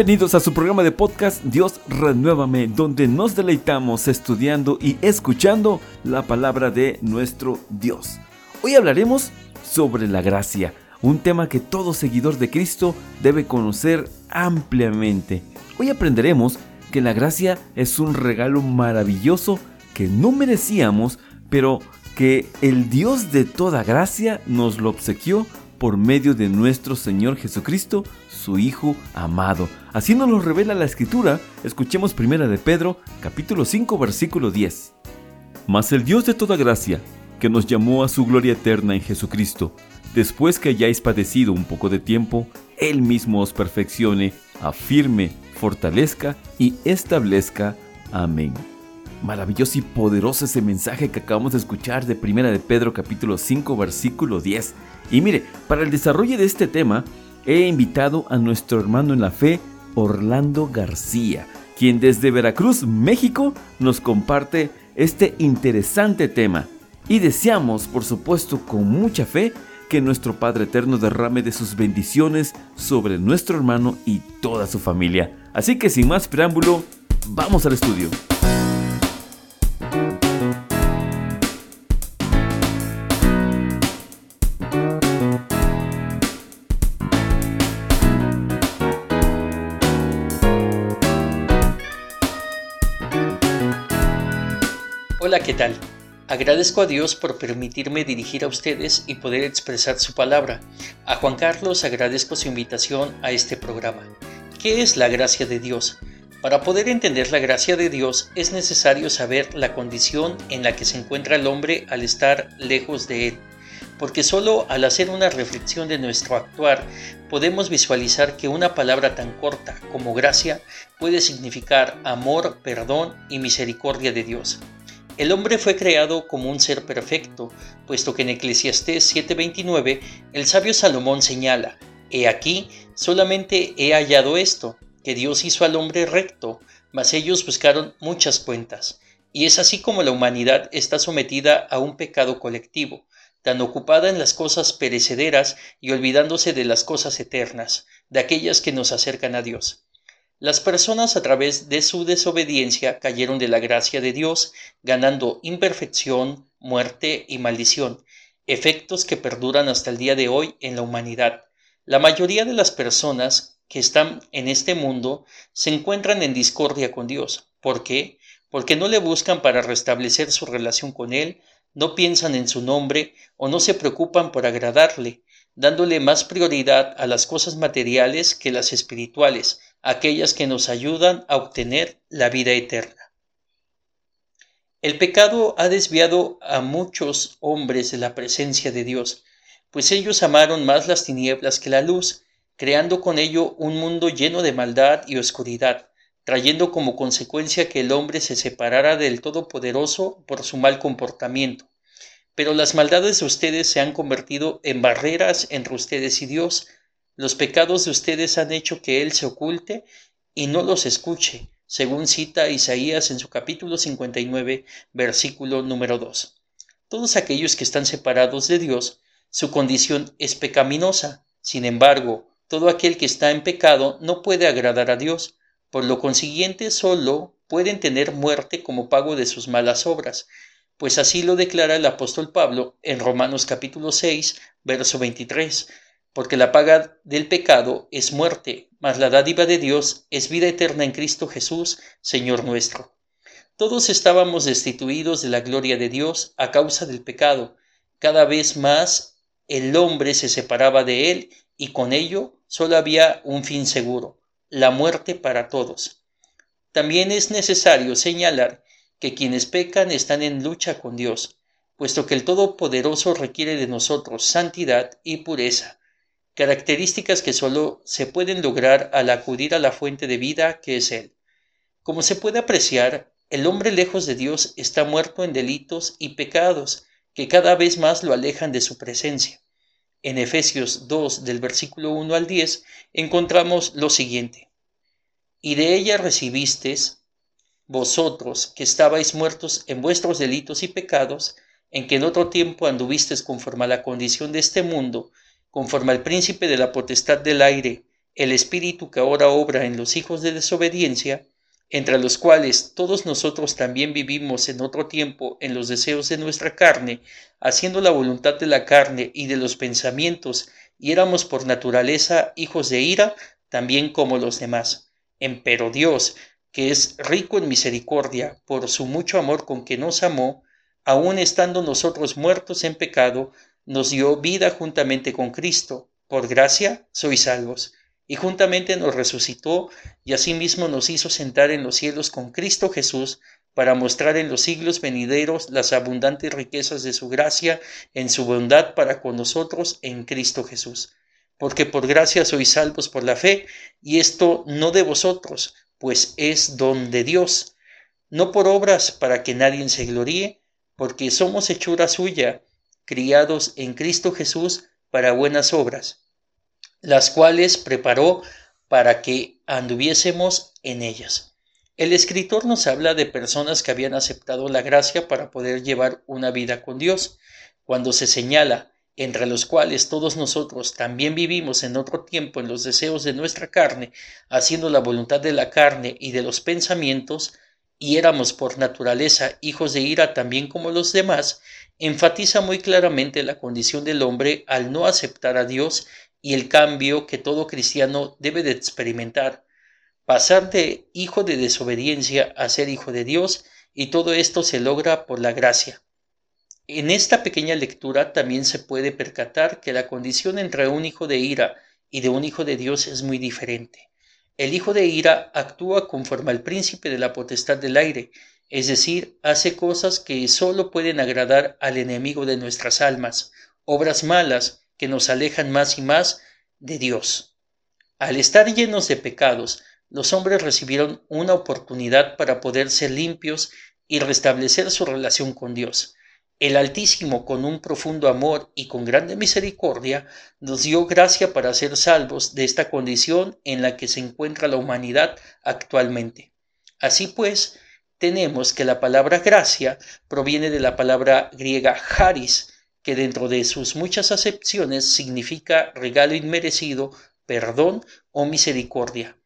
Bienvenidos a su programa de podcast Dios Renuévame, donde nos deleitamos estudiando y escuchando la palabra de nuestro Dios. Hoy hablaremos sobre la gracia, un tema que todo seguidor de Cristo debe conocer ampliamente. Hoy aprenderemos que la gracia es un regalo maravilloso que no merecíamos, pero que el Dios de toda gracia nos lo obsequió por medio de nuestro Señor Jesucristo, su Hijo amado. Así nos lo revela la Escritura. Escuchemos primera de Pedro, capítulo 5, versículo 10. Mas el Dios de toda gracia, que nos llamó a su gloria eterna en Jesucristo, después que hayáis padecido un poco de tiempo, Él mismo os perfeccione, afirme, fortalezca y establezca. Amén. Maravilloso y poderoso ese mensaje que acabamos de escuchar de Primera de Pedro capítulo 5 versículo 10. Y mire, para el desarrollo de este tema he invitado a nuestro hermano en la fe, Orlando García, quien desde Veracruz, México, nos comparte este interesante tema. Y deseamos, por supuesto, con mucha fe, que nuestro Padre Eterno derrame de sus bendiciones sobre nuestro hermano y toda su familia. Así que sin más preámbulo, vamos al estudio. Hola, ¿qué tal? Agradezco a Dios por permitirme dirigir a ustedes y poder expresar su palabra. A Juan Carlos agradezco su invitación a este programa. ¿Qué es la gracia de Dios? Para poder entender la gracia de Dios es necesario saber la condición en la que se encuentra el hombre al estar lejos de Él, porque solo al hacer una reflexión de nuestro actuar podemos visualizar que una palabra tan corta como gracia puede significar amor, perdón y misericordia de Dios. El hombre fue creado como un ser perfecto, puesto que en Eclesiastés 7:29 el sabio Salomón señala, He aquí, solamente he hallado esto, que Dios hizo al hombre recto, mas ellos buscaron muchas cuentas. Y es así como la humanidad está sometida a un pecado colectivo, tan ocupada en las cosas perecederas y olvidándose de las cosas eternas, de aquellas que nos acercan a Dios. Las personas a través de su desobediencia cayeron de la gracia de Dios, ganando imperfección, muerte y maldición, efectos que perduran hasta el día de hoy en la humanidad. La mayoría de las personas que están en este mundo se encuentran en discordia con Dios. ¿Por qué? Porque no le buscan para restablecer su relación con Él, no piensan en su nombre o no se preocupan por agradarle, dándole más prioridad a las cosas materiales que las espirituales, aquellas que nos ayudan a obtener la vida eterna. El pecado ha desviado a muchos hombres de la presencia de Dios, pues ellos amaron más las tinieblas que la luz, creando con ello un mundo lleno de maldad y oscuridad, trayendo como consecuencia que el hombre se separara del Todopoderoso por su mal comportamiento. Pero las maldades de ustedes se han convertido en barreras entre ustedes y Dios, los pecados de ustedes han hecho que Él se oculte y no los escuche, según cita Isaías en su capítulo 59, versículo número 2. Todos aquellos que están separados de Dios, su condición es pecaminosa. Sin embargo, todo aquel que está en pecado no puede agradar a Dios, por lo consiguiente solo pueden tener muerte como pago de sus malas obras, pues así lo declara el apóstol Pablo en Romanos capítulo 6, verso 23, porque la paga del pecado es muerte, mas la dádiva de Dios es vida eterna en Cristo Jesús, Señor nuestro. Todos estábamos destituidos de la gloria de Dios a causa del pecado. Cada vez más el hombre se separaba de él y con ello solo había un fin seguro, la muerte para todos. También es necesario señalar que quienes pecan están en lucha con Dios, puesto que el Todopoderoso requiere de nosotros santidad y pureza características que sólo se pueden lograr al acudir a la fuente de vida que es Él. Como se puede apreciar, el hombre lejos de Dios está muerto en delitos y pecados que cada vez más lo alejan de su presencia. En Efesios 2 del versículo 1 al 10 encontramos lo siguiente. Y de ella recibisteis vosotros que estabais muertos en vuestros delitos y pecados, en que en otro tiempo anduvisteis conforme a la condición de este mundo, conforme al príncipe de la potestad del aire, el Espíritu que ahora obra en los hijos de desobediencia, entre los cuales todos nosotros también vivimos en otro tiempo en los deseos de nuestra carne, haciendo la voluntad de la carne y de los pensamientos, y éramos por naturaleza hijos de ira, también como los demás. Empero Dios, que es rico en misericordia, por su mucho amor con que nos amó, aun estando nosotros muertos en pecado, nos dio vida juntamente con Cristo. Por gracia sois salvos y juntamente nos resucitó y asimismo nos hizo sentar en los cielos con Cristo Jesús para mostrar en los siglos venideros las abundantes riquezas de su gracia en su bondad para con nosotros en Cristo Jesús. Porque por gracia sois salvos por la fe, y esto no de vosotros, pues es don de Dios, no por obras para que nadie se gloríe, porque somos hechura suya, criados en Cristo Jesús para buenas obras las cuales preparó para que anduviésemos en ellas. El escritor nos habla de personas que habían aceptado la gracia para poder llevar una vida con Dios. Cuando se señala, entre los cuales todos nosotros también vivimos en otro tiempo en los deseos de nuestra carne, haciendo la voluntad de la carne y de los pensamientos, y éramos por naturaleza hijos de ira también como los demás, enfatiza muy claramente la condición del hombre al no aceptar a Dios y el cambio que todo cristiano debe de experimentar, pasar de hijo de desobediencia a ser hijo de Dios, y todo esto se logra por la gracia. En esta pequeña lectura también se puede percatar que la condición entre un hijo de ira y de un hijo de Dios es muy diferente. El hijo de ira actúa conforme al príncipe de la potestad del aire, es decir, hace cosas que sólo pueden agradar al enemigo de nuestras almas, obras malas, que nos alejan más y más de Dios. Al estar llenos de pecados, los hombres recibieron una oportunidad para poder ser limpios y restablecer su relación con Dios. El Altísimo, con un profundo amor y con grande misericordia, nos dio gracia para ser salvos de esta condición en la que se encuentra la humanidad actualmente. Así pues, tenemos que la palabra gracia proviene de la palabra griega charis, que dentro de sus muchas acepciones significa regalo inmerecido, perdón o misericordia.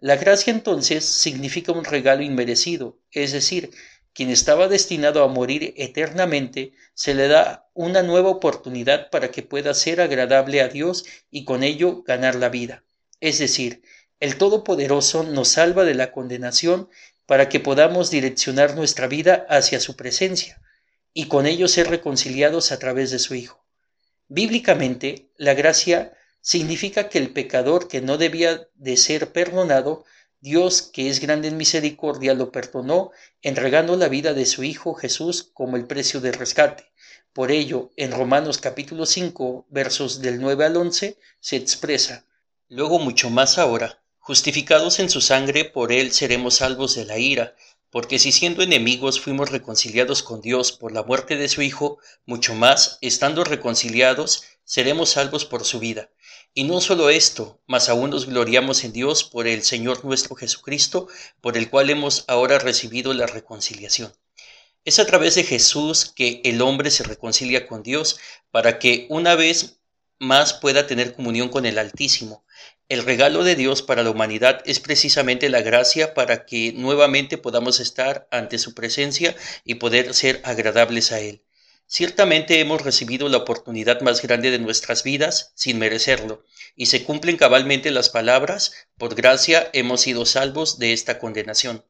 La gracia entonces significa un regalo inmerecido, es decir, quien estaba destinado a morir eternamente, se le da una nueva oportunidad para que pueda ser agradable a Dios y con ello ganar la vida. Es decir, el Todopoderoso nos salva de la condenación para que podamos direccionar nuestra vida hacia su presencia y con ellos ser reconciliados a través de su Hijo. Bíblicamente, la gracia significa que el pecador que no debía de ser perdonado, Dios, que es grande en misericordia, lo perdonó, entregando la vida de su Hijo Jesús como el precio de rescate. Por ello, en Romanos capítulo 5, versos del 9 al 11, se expresa, Luego mucho más ahora, justificados en su sangre, por él seremos salvos de la ira, porque si siendo enemigos fuimos reconciliados con Dios por la muerte de su Hijo, mucho más, estando reconciliados, seremos salvos por su vida. Y no solo esto, mas aún nos gloriamos en Dios por el Señor nuestro Jesucristo, por el cual hemos ahora recibido la reconciliación. Es a través de Jesús que el hombre se reconcilia con Dios para que una vez más pueda tener comunión con el Altísimo, el regalo de Dios para la humanidad es precisamente la gracia para que nuevamente podamos estar ante su presencia y poder ser agradables a Él. Ciertamente hemos recibido la oportunidad más grande de nuestras vidas sin merecerlo, y se cumplen cabalmente las palabras, por gracia hemos sido salvos de esta condenación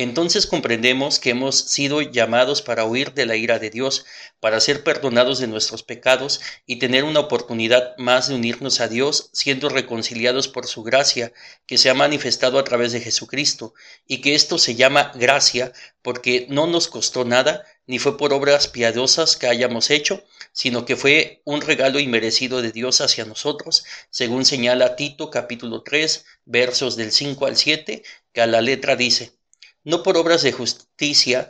entonces comprendemos que hemos sido llamados para huir de la ira de Dios, para ser perdonados de nuestros pecados y tener una oportunidad más de unirnos a Dios, siendo reconciliados por su gracia, que se ha manifestado a través de Jesucristo, y que esto se llama gracia porque no nos costó nada, ni fue por obras piadosas que hayamos hecho, sino que fue un regalo inmerecido de Dios hacia nosotros, según señala Tito capítulo 3, versos del 5 al 7, que a la letra dice, no por obras de justicia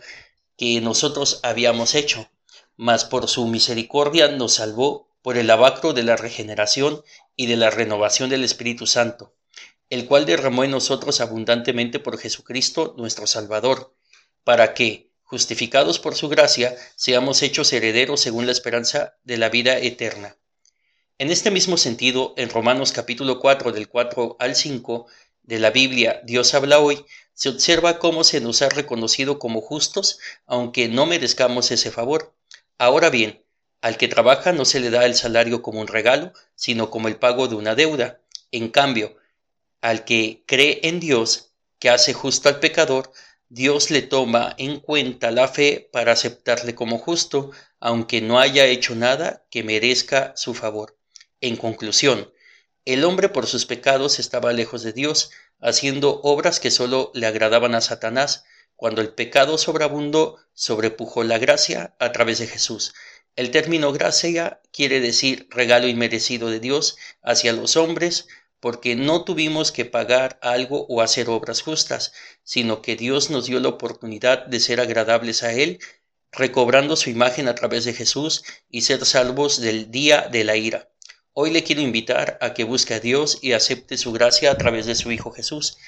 que nosotros habíamos hecho, mas por su misericordia nos salvó por el abacro de la regeneración y de la renovación del Espíritu Santo, el cual derramó en nosotros abundantemente por Jesucristo nuestro Salvador, para que, justificados por su gracia, seamos hechos herederos según la esperanza de la vida eterna. En este mismo sentido, en Romanos capítulo 4 del 4 al 5 de la Biblia Dios habla hoy, se observa cómo se nos ha reconocido como justos, aunque no merezcamos ese favor. Ahora bien, al que trabaja no se le da el salario como un regalo, sino como el pago de una deuda. En cambio, al que cree en Dios, que hace justo al pecador, Dios le toma en cuenta la fe para aceptarle como justo, aunque no haya hecho nada que merezca su favor. En conclusión, el hombre por sus pecados estaba lejos de Dios, haciendo obras que sólo le agradaban a Satanás, cuando el pecado sobreabundó, sobrepujó la gracia a través de Jesús. El término gracia quiere decir regalo inmerecido de Dios hacia los hombres, porque no tuvimos que pagar algo o hacer obras justas, sino que Dios nos dio la oportunidad de ser agradables a Él, recobrando su imagen a través de Jesús y ser salvos del día de la ira. Hoy le quiero invitar a que busque a Dios y acepte su gracia a través de su Hijo Jesús,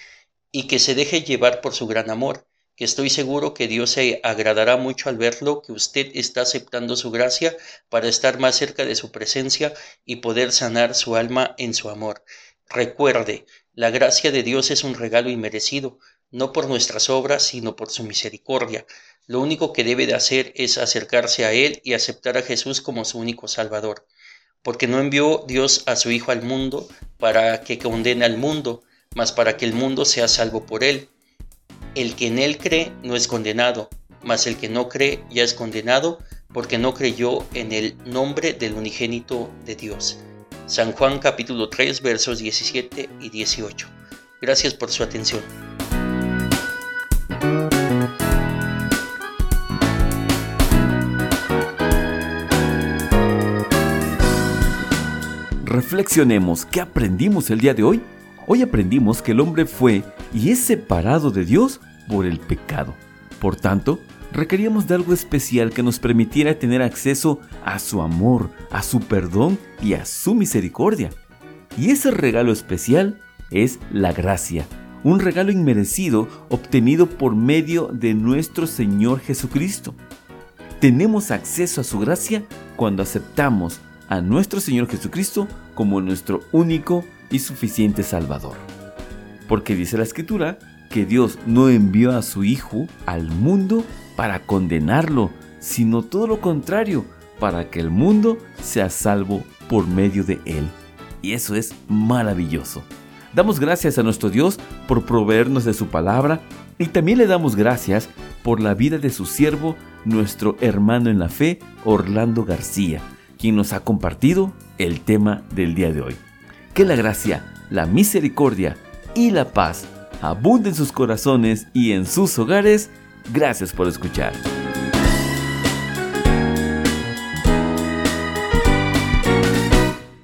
y que se deje llevar por su gran amor, que estoy seguro que Dios se agradará mucho al verlo, que usted está aceptando su gracia para estar más cerca de su presencia y poder sanar su alma en su amor. Recuerde, la gracia de Dios es un regalo inmerecido, no por nuestras obras, sino por su misericordia. Lo único que debe de hacer es acercarse a Él y aceptar a Jesús como su único Salvador. Porque no envió Dios a su Hijo al mundo para que condene al mundo, mas para que el mundo sea salvo por Él. El que en él cree no es condenado, mas el que no cree ya es condenado porque no creyó en el nombre del unigénito de Dios. San Juan capítulo 3 versos 17 y 18. Gracias por su atención. Reflexionemos, ¿qué aprendimos el día de hoy? Hoy aprendimos que el hombre fue y es separado de Dios por el pecado. Por tanto, requeríamos de algo especial que nos permitiera tener acceso a su amor, a su perdón y a su misericordia. Y ese regalo especial es la gracia, un regalo inmerecido obtenido por medio de nuestro Señor Jesucristo. Tenemos acceso a su gracia cuando aceptamos a nuestro Señor Jesucristo como nuestro único y suficiente Salvador. Porque dice la Escritura que Dios no envió a su Hijo al mundo para condenarlo, sino todo lo contrario, para que el mundo sea salvo por medio de Él. Y eso es maravilloso. Damos gracias a nuestro Dios por proveernos de su palabra y también le damos gracias por la vida de su siervo, nuestro hermano en la fe, Orlando García, quien nos ha compartido el tema del día de hoy. Que la gracia, la misericordia y la paz abunden en sus corazones y en sus hogares. Gracias por escuchar.